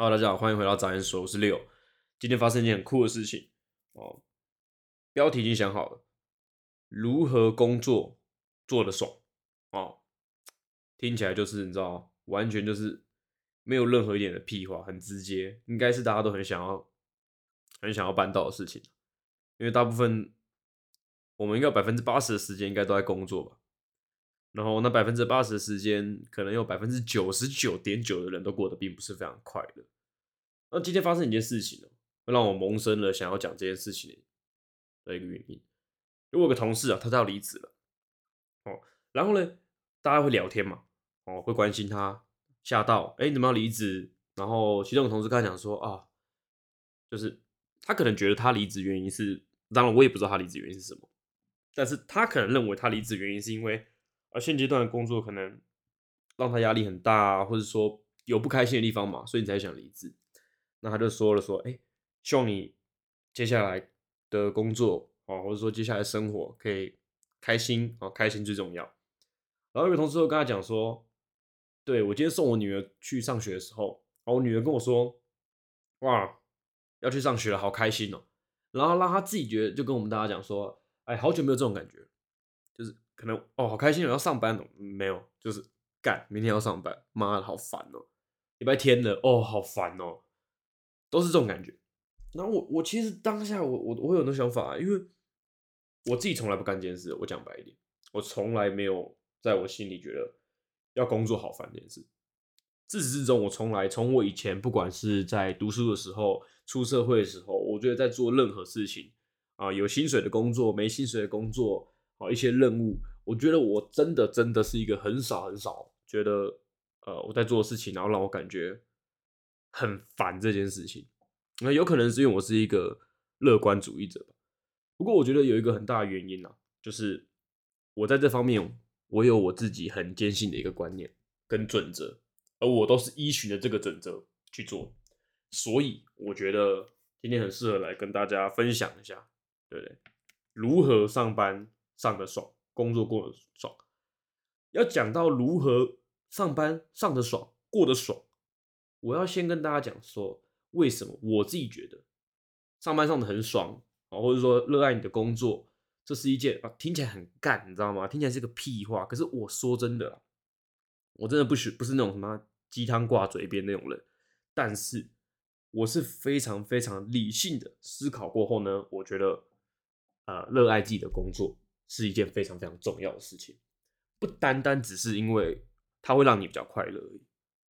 哈喽大家好，欢迎回到早安说，我是六。今天发生一件很酷的事情哦，标题已经想好了，如何工作做的爽哦，听起来就是你知道，完全就是没有任何一点的屁话，很直接，应该是大家都很想要、很想要办到的事情，因为大部分我们应该百分之八十的时间应该都在工作吧。然后那百分之八十的时间，可能有百分之九十九点九的人都过得并不是非常快乐。那今天发生一件事情呢，让我萌生了想要讲这件事情的一个原因。我有个同事啊，他要离职了，哦，然后呢，大家会聊天嘛，哦，会关心他，吓到，哎，你怎么要离职？然后其中有同事跟他讲说啊，就是他可能觉得他离职原因是，当然我也不知道他离职原因是什么，但是他可能认为他离职原因是因为。而现阶段的工作可能让他压力很大，啊或者说有不开心的地方嘛，所以你才想离职。那他就说了说，哎，希望你接下来的工作哦，或者说接下来生活可以开心哦，开心最重要。然后有个同事又跟他讲说，对我今天送我女儿去上学的时候，我女儿跟我说，哇，要去上学了，好开心哦。然后让他自己觉得，就跟我们大家讲说，哎，好久没有这种感觉，可能哦，好开心，我要上班了。没有，就是干，明天要上班，妈的，好烦哦！礼拜天了，哦，好烦哦，都是这种感觉。然后我，我其实当下，我我我有很多想法，因为我自己从来不干这件事。我讲白一点，我从来没有在我心里觉得要工作好烦这件事。自始至终，我从来从我以前不管是在读书的时候，出社会的时候，我觉得在做任何事情啊，有薪水的工作，没薪水的工作，啊，一些任务。我觉得我真的真的是一个很少很少觉得，呃，我在做的事情，然后让我感觉很烦这件事情。那有可能是因为我是一个乐观主义者，不过我觉得有一个很大的原因啊，就是我在这方面我有我自己很坚信的一个观念跟准则，而我都是依循着这个准则去做，所以我觉得今天很适合来跟大家分享一下，对不对？如何上班上的爽。工作过得爽，要讲到如何上班上得爽、过得爽，我要先跟大家讲说，为什么我自己觉得上班上的很爽啊，或者说热爱你的工作，这是一件啊听起来很干，你知道吗？听起来是个屁话，可是我说真的，我真的不许不是那种什么鸡汤挂嘴边那种人，但是我是非常非常理性的思考过后呢，我觉得呃热爱自己的工作。是一件非常非常重要的事情，不单单只是因为它会让你比较快乐而已，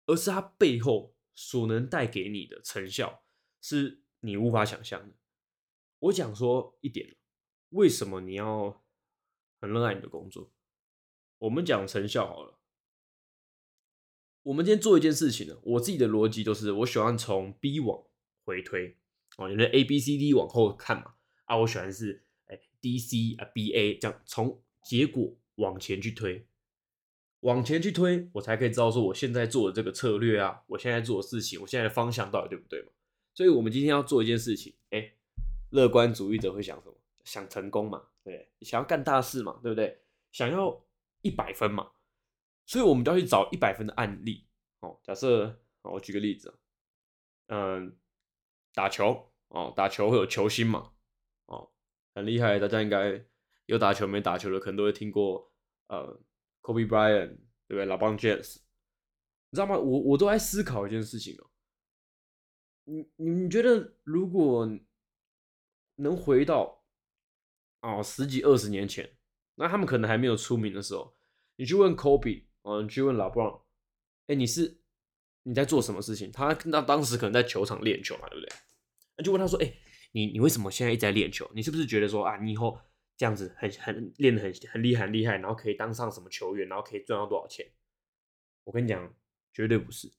而是它背后所能带给你的成效是你无法想象的。我讲说一点，为什么你要很热爱你的工作？我们讲成效好了。我们今天做一件事情呢，我自己的逻辑就是，我喜欢从 B 往回推哦，你的 A、B、C、D 往后看嘛啊，我喜欢是。D C 啊 B A 这样从结果往前去推，往前去推，我才可以知道说我现在做的这个策略啊，我现在做的事情，我现在的方向到底对不对嘛？所以，我们今天要做一件事情，哎，乐观主义者会想什么？想成功嘛？对，想要干大事嘛？对不对？想要一百分嘛？所以，我们就要去找一百分的案例。哦，假设，我举个例子，嗯，打球哦，打球会有球星嘛？很厉害，大家应该有打球没打球的，可能都会听过，呃，Kobe Bryant，对不对？老邦 James，你知道吗？我我都在思考一件事情哦，你你你觉得如果能回到哦十几二十年前，那他们可能还没有出名的时候，你去问 Kobe，哦，你去问老邦，哎，你是你在做什么事情？他那当时可能在球场练球嘛，对不对？那就问他说，哎。你你为什么现在一直在练球？你是不是觉得说啊，你以后这样子很很练的很很厉害很厉害，然后可以当上什么球员，然后可以赚到多少钱？我跟你讲，绝对不是。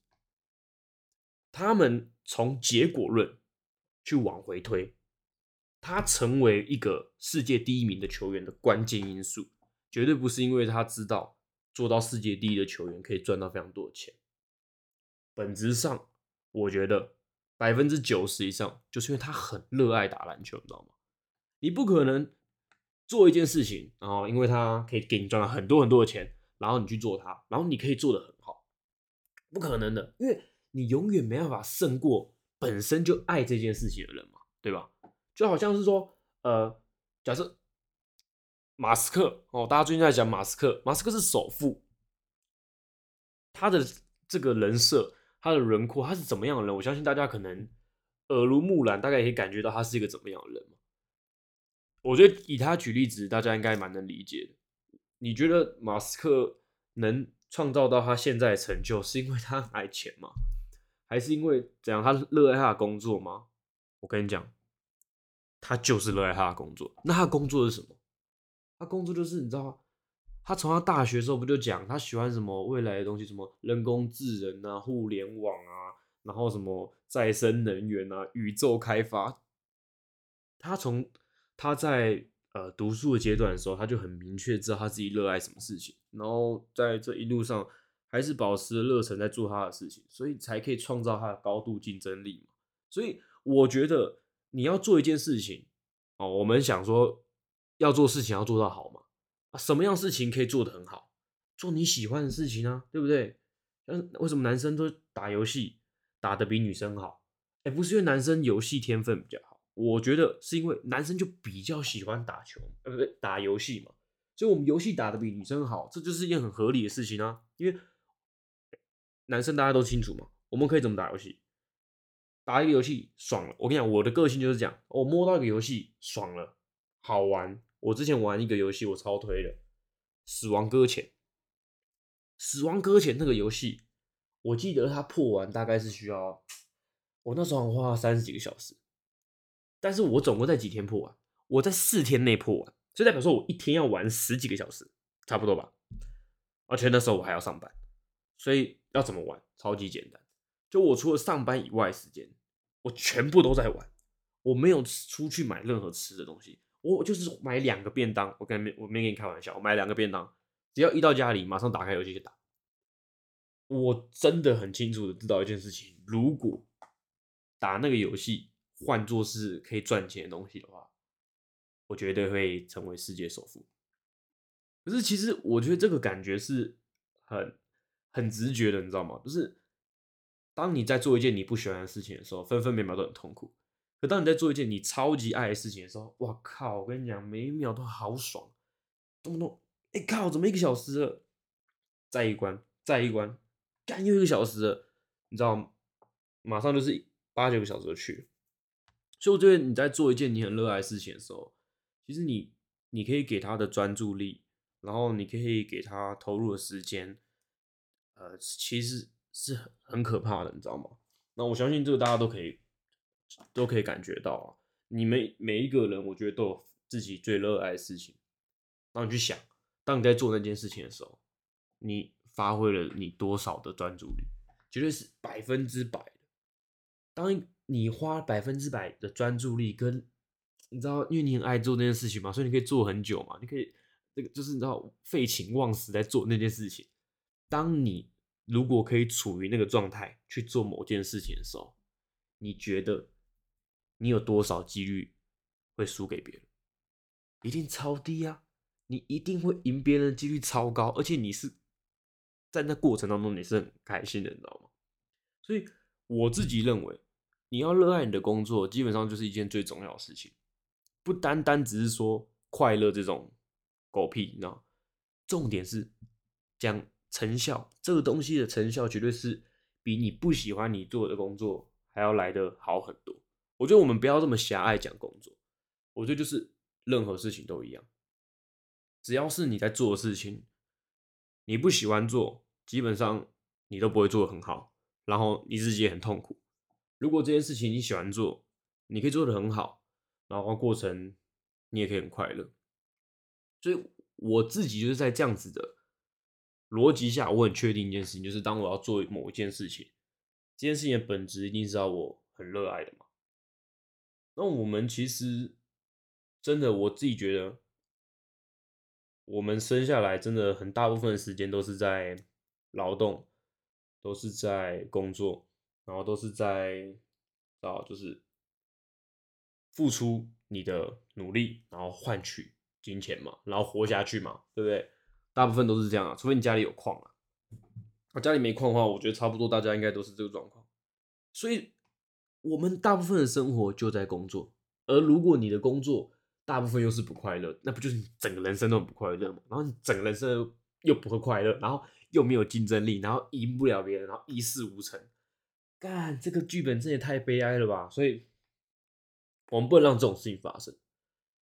他们从结果论去往回推，他成为一个世界第一名的球员的关键因素，绝对不是因为他知道做到世界第一的球员可以赚到非常多的钱。本质上，我觉得。百分之九十以上，就是因为他很热爱打篮球，你知道吗？你不可能做一件事情，然后因为他可以给你赚了很多很多的钱，然后你去做它，然后你可以做的很好，不可能的。因为你永远没办法胜过本身就爱这件事情的人嘛，对吧？就好像是说，呃，假设马斯克哦，大家最近在讲马斯克，马斯克是首富，他的这个人设，他的轮廓，他是怎么样的人？我相信大家可能耳濡目染，大概也可以感觉到他是一个怎么样的人。我觉得以他举例子，大家应该蛮能理解的。你觉得马斯克能创造到他现在的成就，是因为他很爱钱吗？还是因为怎样？他热爱他的工作吗？我跟你讲，他就是热爱他的工作。那他工作是什么？他工作就是你知道，他从他大学的时候不就讲他喜欢什么未来的东西，什么人工智能啊、互联网啊，然后什么再生能源啊、宇宙开发。他从他在呃读书的阶段的时候，他就很明确知道他自己热爱什么事情，然后在这一路上还是保持热忱在做他的事情，所以才可以创造他的高度竞争力嘛。所以我觉得你要做一件事情哦，我们想说要做事情要做到好嘛啊，什么样事情可以做得很好？做你喜欢的事情啊，对不对？嗯，为什么男生都打游戏打得比女生好？哎，不是因为男生游戏天分比较好。我觉得是因为男生就比较喜欢打球，呃，不对，打游戏嘛，所以我们游戏打的比女生好，这就是一件很合理的事情啊。因为男生大家都清楚嘛，我们可以怎么打游戏？打一个游戏爽了，我跟你讲，我的个性就是这样，我摸到一个游戏爽了，好玩。我之前玩一个游戏，我超推的《死亡搁浅》。《死亡搁浅》那个游戏，我记得它破完大概是需要，我那时候花了三十几个小时。但是我总共在几天破完？我在四天内破完，就代表说我一天要玩十几个小时，差不多吧。而且那时候我还要上班，所以要怎么玩？超级简单，就我除了上班以外时间，我全部都在玩。我没有出去买任何吃的东西，我就是买两个便当。我跟没我没跟你开玩笑，我买两个便当，只要一到家里，马上打开游戏就打。我真的很清楚的知道一件事情：如果打那个游戏。换作是可以赚钱的东西的话，我绝对会成为世界首富。可是其实我觉得这个感觉是很很直觉的，你知道吗？就是当你在做一件你不喜欢的事情的时候，分分秒秒都很痛苦。可当你在做一件你超级爱的事情的时候，哇靠！我跟你讲，每一秒都好爽，动不动哎靠，怎么一个小时了？再一关，再一关，干又一个小时了，你知道吗？马上就是八九个小时就去。所以我觉得你在做一件你很热爱事情的时候，其实你你可以给他的专注力，然后你可以给他投入的时间，呃，其实是很可怕的，你知道吗？那我相信这个大家都可以都可以感觉到啊。你们每一个人，我觉得都有自己最热爱的事情。当你去想，当你在做那件事情的时候，你发挥了你多少的专注力，绝对是百分之百的。当你花百分之百的专注力，跟你知道，因为你很爱做那件事情嘛，所以你可以做很久嘛。你可以那个就是你知道废寝忘食在做那件事情。当你如果可以处于那个状态去做某件事情的时候，你觉得你有多少几率会输给别人？一定超低啊！你一定会赢别人的几率超高，而且你是在那过程当中你是很开心的，你知道吗？所以我自己认为。你要热爱你的工作，基本上就是一件最重要的事情，不单单只是说快乐这种狗屁，你知道？重点是讲成效，这个东西的成效绝对是比你不喜欢你做的工作还要来的好很多。我觉得我们不要这么狭隘讲工作，我觉得就是任何事情都一样，只要是你在做的事情，你不喜欢做，基本上你都不会做的很好，然后你自己也很痛苦。如果这件事情你喜欢做，你可以做的很好，然后过程你也可以很快乐。所以我自己就是在这样子的逻辑下，我很确定一件事情，就是当我要做某一件事情，这件事情的本质一定是要我很热爱的嘛。那我们其实真的，我自己觉得，我们生下来真的很大部分的时间都是在劳动，都是在工作。然后都是在啊，就是付出你的努力，然后换取金钱嘛，然后活下去嘛，对不对？大部分都是这样啊，除非你家里有矿啊。啊，家里没矿的话，我觉得差不多，大家应该都是这个状况。所以，我们大部分的生活就在工作，而如果你的工作大部分又是不快乐，那不就是你整个人生都很不快乐吗？然后你整个人生又不会快乐，然后又没有竞争力，然后赢不了别人，然后一事无成，干这个剧本真的太悲哀了吧！所以，我们不能让这种事情发生。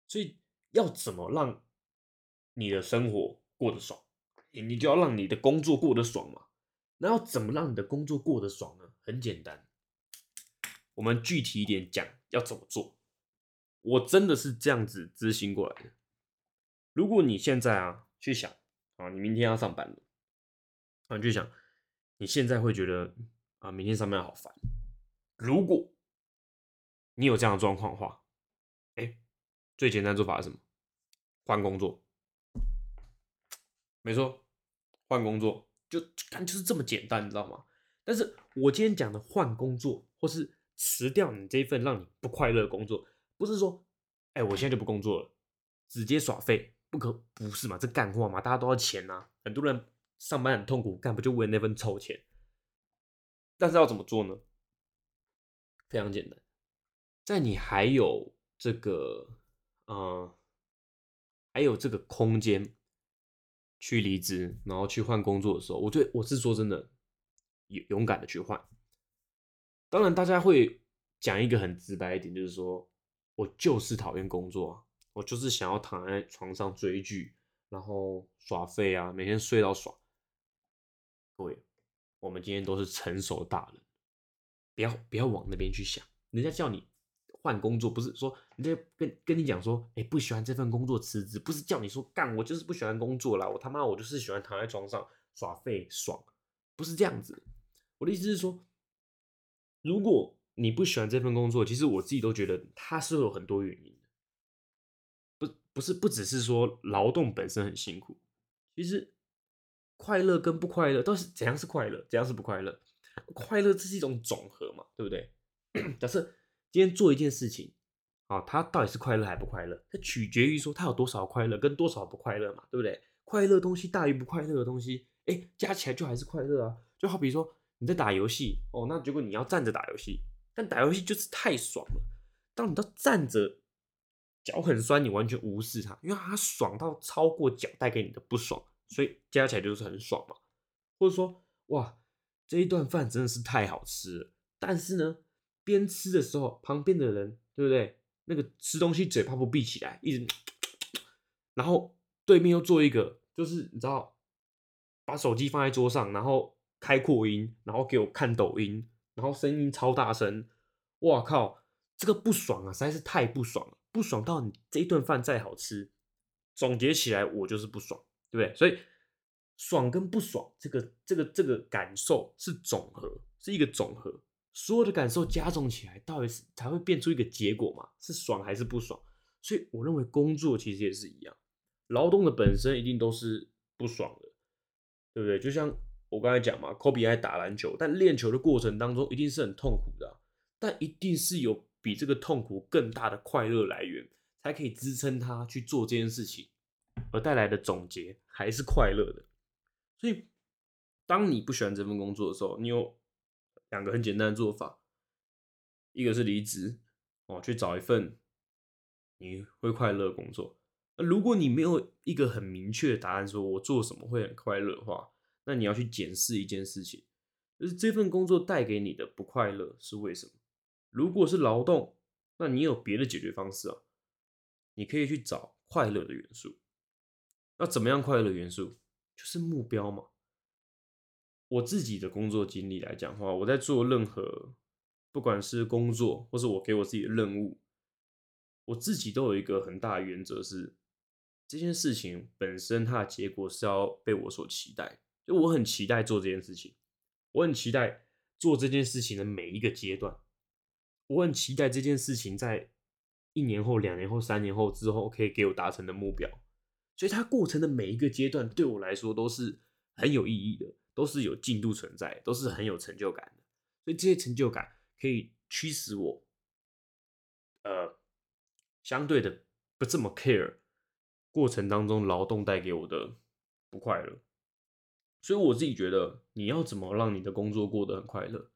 所以，要怎么让你的生活过得爽？你就要让你的工作过得爽嘛。那要怎么让你的工作过得爽呢？很简单，我们具体一点讲，要怎么做？我真的是这样子执行过来的。如果你现在啊去想啊，你明天要上班了，啊，你去想，你现在会觉得啊，明天上班好烦。如果你有这样的状况的话，哎，最简单做法是什么？换工作。没错，换工作。就干就是这么简单，你知道吗？但是我今天讲的换工作，或是辞掉你这份让你不快乐的工作，不是说，哎，我现在就不工作了，直接耍废，不可不是嘛？这干货嘛，大家都要钱呐。很多人上班很痛苦，干不就为了那份臭钱？但是要怎么做呢？非常简单，在你还有这个，嗯，还有这个空间。去离职，然后去换工作的时候，我对我是说真的，勇勇敢的去换。当然，大家会讲一个很直白一点，就是说我就是讨厌工作，我就是想要躺在床上追剧，然后耍废啊，每天睡到爽。各位，我们今天都是成熟大人，不要不要往那边去想，人家叫你。换工作不是说人家跟跟你讲说，哎，不喜欢这份工作辞职，不是叫你说干，我就是不喜欢工作啦，我他妈我就是喜欢躺在床上耍废爽，不是这样子。我的意思是说，如果你不喜欢这份工作，其实我自己都觉得它是有很多原因的，不不是不只是说劳动本身很辛苦，其实快乐跟不快乐都是怎样是快乐，怎样是不快乐，快乐这是一种总和嘛，对不对？假设。今天做一件事情，啊，它到底是快乐还不快乐？它取决于说它有多少快乐跟多少不快乐嘛，对不对？快乐东西大于不快乐的东西，哎，加起来就还是快乐啊。就好比说你在打游戏，哦，那结果你要站着打游戏，但打游戏就是太爽了。当你到站着，脚很酸，你完全无视它，因为它爽到超过脚带给你的不爽，所以加起来就是很爽嘛。或者说，哇，这一顿饭真的是太好吃了，但是呢？边吃的时候，旁边的人对不对？那个吃东西嘴巴不闭起来，一直，然后对面又做一个，就是你知道，把手机放在桌上，然后开扩音，然后给我看抖音，然后声音超大声，哇靠，这个不爽啊，实在是太不爽了，不爽到你这一顿饭再好吃，总结起来我就是不爽，对不对？所以爽跟不爽，这个这个这个感受是总和，是一个总和。所有的感受加重起来，到底是才会变出一个结果嘛？是爽还是不爽？所以我认为工作其实也是一样，劳动的本身一定都是不爽的，对不对？就像我刚才讲嘛，科比爱打篮球，但练球的过程当中一定是很痛苦的，但一定是有比这个痛苦更大的快乐来源，才可以支撑他去做这件事情，而带来的总结还是快乐的。所以，当你不喜欢这份工作的时候，你有。两个很简单的做法，一个是离职哦，去找一份你会快乐的工作。那如果你没有一个很明确的答案，说我做什么会很快乐的话，那你要去检视一件事情，就是这份工作带给你的不快乐是为什么？如果是劳动，那你有别的解决方式啊？你可以去找快乐的元素。那怎么样快乐元素？就是目标嘛。我自己的工作经历来讲的话，我在做任何，不管是工作或是我给我自己的任务，我自己都有一个很大的原则是，这件事情本身它的结果是要被我所期待，就我很期待做这件事情，我很期待做这件事情的每一个阶段，我很期待这件事情在一年后、两年后、三年后之后可以给我达成的目标，所以它过程的每一个阶段对我来说都是很有意义的。都是有进度存在，都是很有成就感的，所以这些成就感可以驱使我，呃，相对的不这么 care 过程当中劳动带给我的不快乐。所以我自己觉得，你要怎么让你的工作过得很快乐，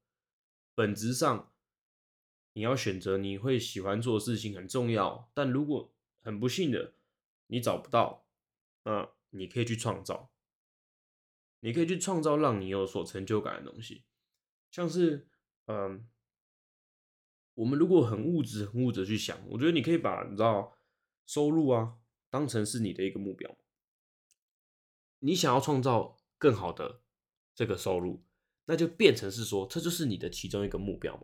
本质上你要选择你会喜欢做的事情很重要。但如果很不幸的你找不到，那你可以去创造，你可以去创造让你有所成就感的东西，像是嗯。我们如果很物质、很物质去想，我觉得你可以把你知道收入啊当成是你的一个目标。你想要创造更好的这个收入，那就变成是说，这就是你的其中一个目标嘛。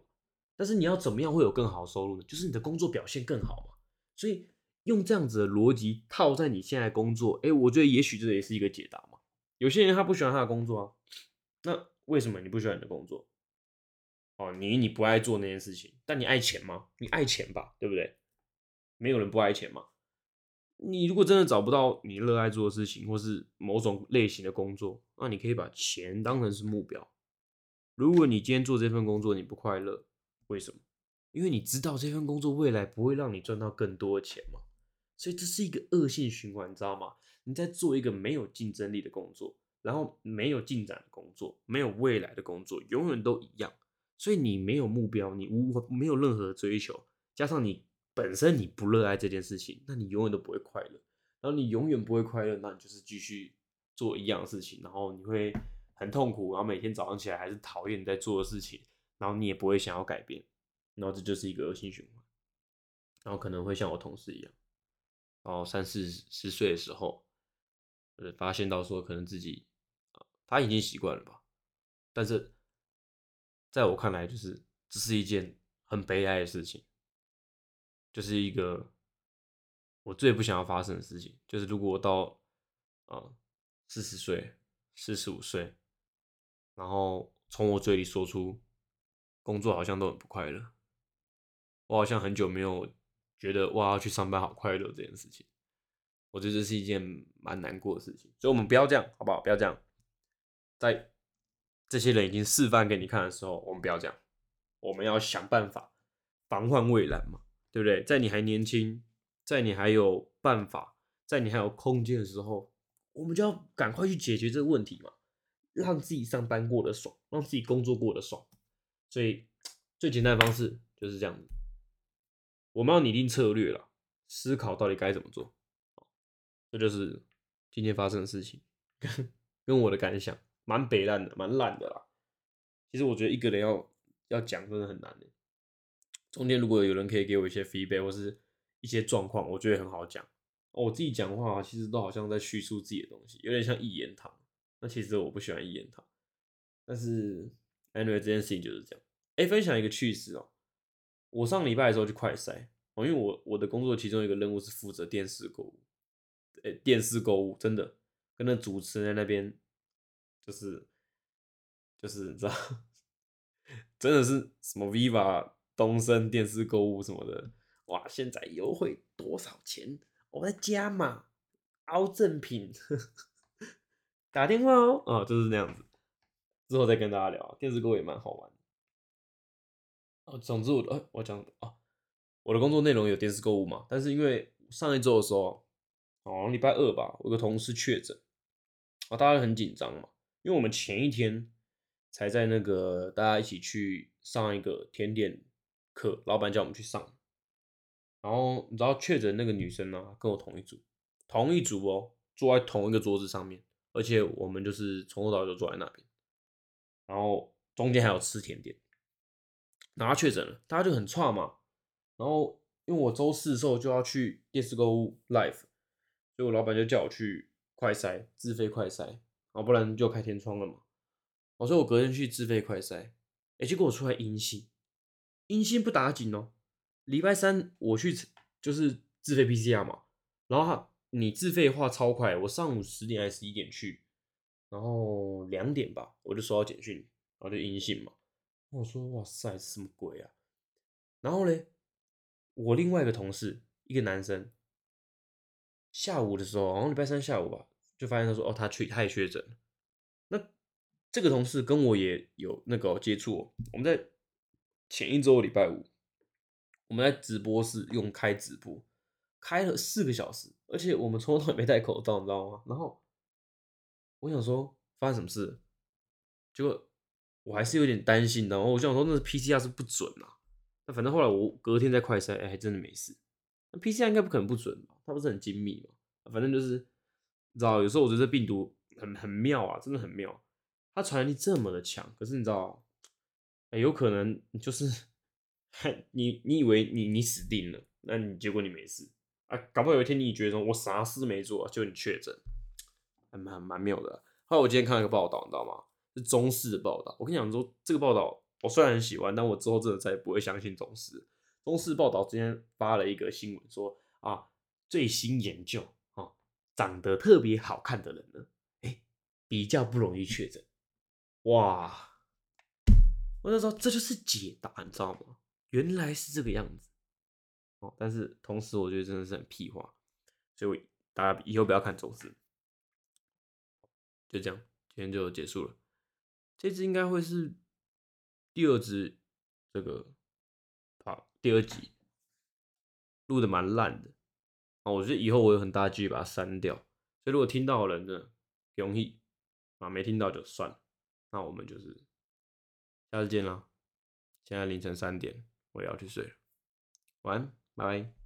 但是你要怎么样会有更好的收入呢？就是你的工作表现更好嘛。所以用这样子的逻辑套在你现在工作，哎，我觉得也许这也是一个解答嘛。有些人他不喜欢他的工作啊，那为什么你不喜欢你的工作？哦，你你不爱做那件事情，但你爱钱吗？你爱钱吧，对不对？没有人不爱钱嘛。你如果真的找不到你热爱做的事情，或是某种类型的工作，那你可以把钱当成是目标。如果你今天做这份工作你不快乐，为什么？因为你知道这份工作未来不会让你赚到更多的钱嘛。所以这是一个恶性循环，你知道吗？你在做一个没有竞争力的工作，然后没有进展的工作，没有未来的工作，永远都一样。所以你没有目标，你无没有任何追求，加上你本身你不热爱这件事情，那你永远都不会快乐。然后你永远不会快乐，那你就是继续做一样的事情，然后你会很痛苦，然后每天早上起来还是讨厌你在做的事情，然后你也不会想要改变，然后这就是一个恶性循环。然后可能会像我同事一样，然后三四十岁的时候，呃，发现到说可能自己，他已经习惯了吧，但是。在我看来，就是这是一件很悲哀的事情，就是一个我最不想要发生的事情。就是如果我到啊四十岁、四十五岁，然后从我嘴里说出工作好像都很不快乐，我好像很久没有觉得哇要去上班好快乐这件事情，我觉得这是一件蛮难过的事情。所以，我们不要这样，好不好？不要这样，在。这些人已经示范给你看的时候，我们不要这样，我们要想办法防患未然嘛，对不对？在你还年轻，在你还有办法，在你还有空间的时候，我们就要赶快去解决这个问题嘛，让自己上班过得爽，让自己工作过得爽。所以最简单的方式就是这样子，我们要拟定策略了，思考到底该怎么做。这就是今天发生的事情，跟跟我的感想。蛮北烂的，蛮烂的啦。其实我觉得一个人要要讲真的很难的。中间如果有人可以给我一些 feedback 或是一些状况，我觉得很好讲。我自己讲话其实都好像在叙述自己的东西，有点像一言堂。那其实我不喜欢一言堂。但是 anyway 这件事情就是这样。哎，分享一个趣事哦。我上礼拜的时候去快筛哦，因为我我的工作其中一个任务是负责电视购物。哎，电视购物真的跟那主持人那边。就是就是你知道，真的是什么 Viva 东升电视购物什么的，哇！现在优惠多少钱？我在加码，凹正品，打电话哦，啊，就是那样子。之后再跟大家聊，电视购物也蛮好玩。哦，总之我的，我讲啊，我的工作内容有电视购物嘛，但是因为上一周的时候，哦，礼拜二吧，我有个同事确诊，啊，大家很紧张嘛。因为我们前一天才在那个大家一起去上一个甜点课，老板叫我们去上，然后你知道确诊那个女生呢，跟我同一组，同一组哦，坐在同一个桌子上面，而且我们就是从头到尾都坐在那边，然后中间还有吃甜点，然后确诊了，大家就很差嘛，然后因为我周四的时候就要去电视购物 live，所以我老板就叫我去快筛，自费快筛。啊，不然就开天窗了嘛。我说我隔天去自费快筛，哎，结果我出来阴性，阴性不打紧哦。礼拜三我去就是自费 PCR 嘛，然后你自费的话超快，我上午十点还是十一点去，然后两点吧我就收到简讯，然后就阴性嘛。我说哇塞，什么鬼啊？然后嘞，我另外一个同事，一个男生，下午的时候，好像礼拜三下午吧。就发现他说哦，他去他也确诊。那这个同事跟我也有那个接触。我们在前一周礼拜五，我们在直播室用开直播，开了四个小时，而且我们从头到尾没戴口罩，你知道吗？然后我想说，发生什么事？结果我还是有点担心。然后我想说，那 PCR 是不准啊。那反正后来我隔天再快筛，哎，还真的没事。那 PCR 应该不可能不准吧？它不是很精密嘛？反正就是你知道，有时候我觉得病毒很很妙啊，真的很妙。它传染力这么的强，可是你知道，哎，有可能就是 你你以为你你死定了，那你结果你没事啊？搞不好有一天你觉得我啥事没做，就你确诊，还蛮蛮妙的。后来我今天看了一个报道，你知道吗？是中式的报道。我跟你讲说，这个报道我虽然很喜欢，但我之后真的再也不会相信中式。中式报道今天发了一个新闻说啊，最新研究啊，长得特别好看的人呢，哎，比较不容易确诊。哇！我就说这就是解答，你知道吗？原来是这个样子哦。但是同时，我觉得真的是很屁话，所以我大家以后不要看中视。就这样，今天就结束了。这支应该会是第二支，这个好第二集录的蛮烂的啊。我觉得以后我有很大几率把它删掉。所以如果听到的人呢，容易啊，没听到就算了。那我们就是下次见了！现在凌晨三点，我也要去睡了，晚安，拜拜。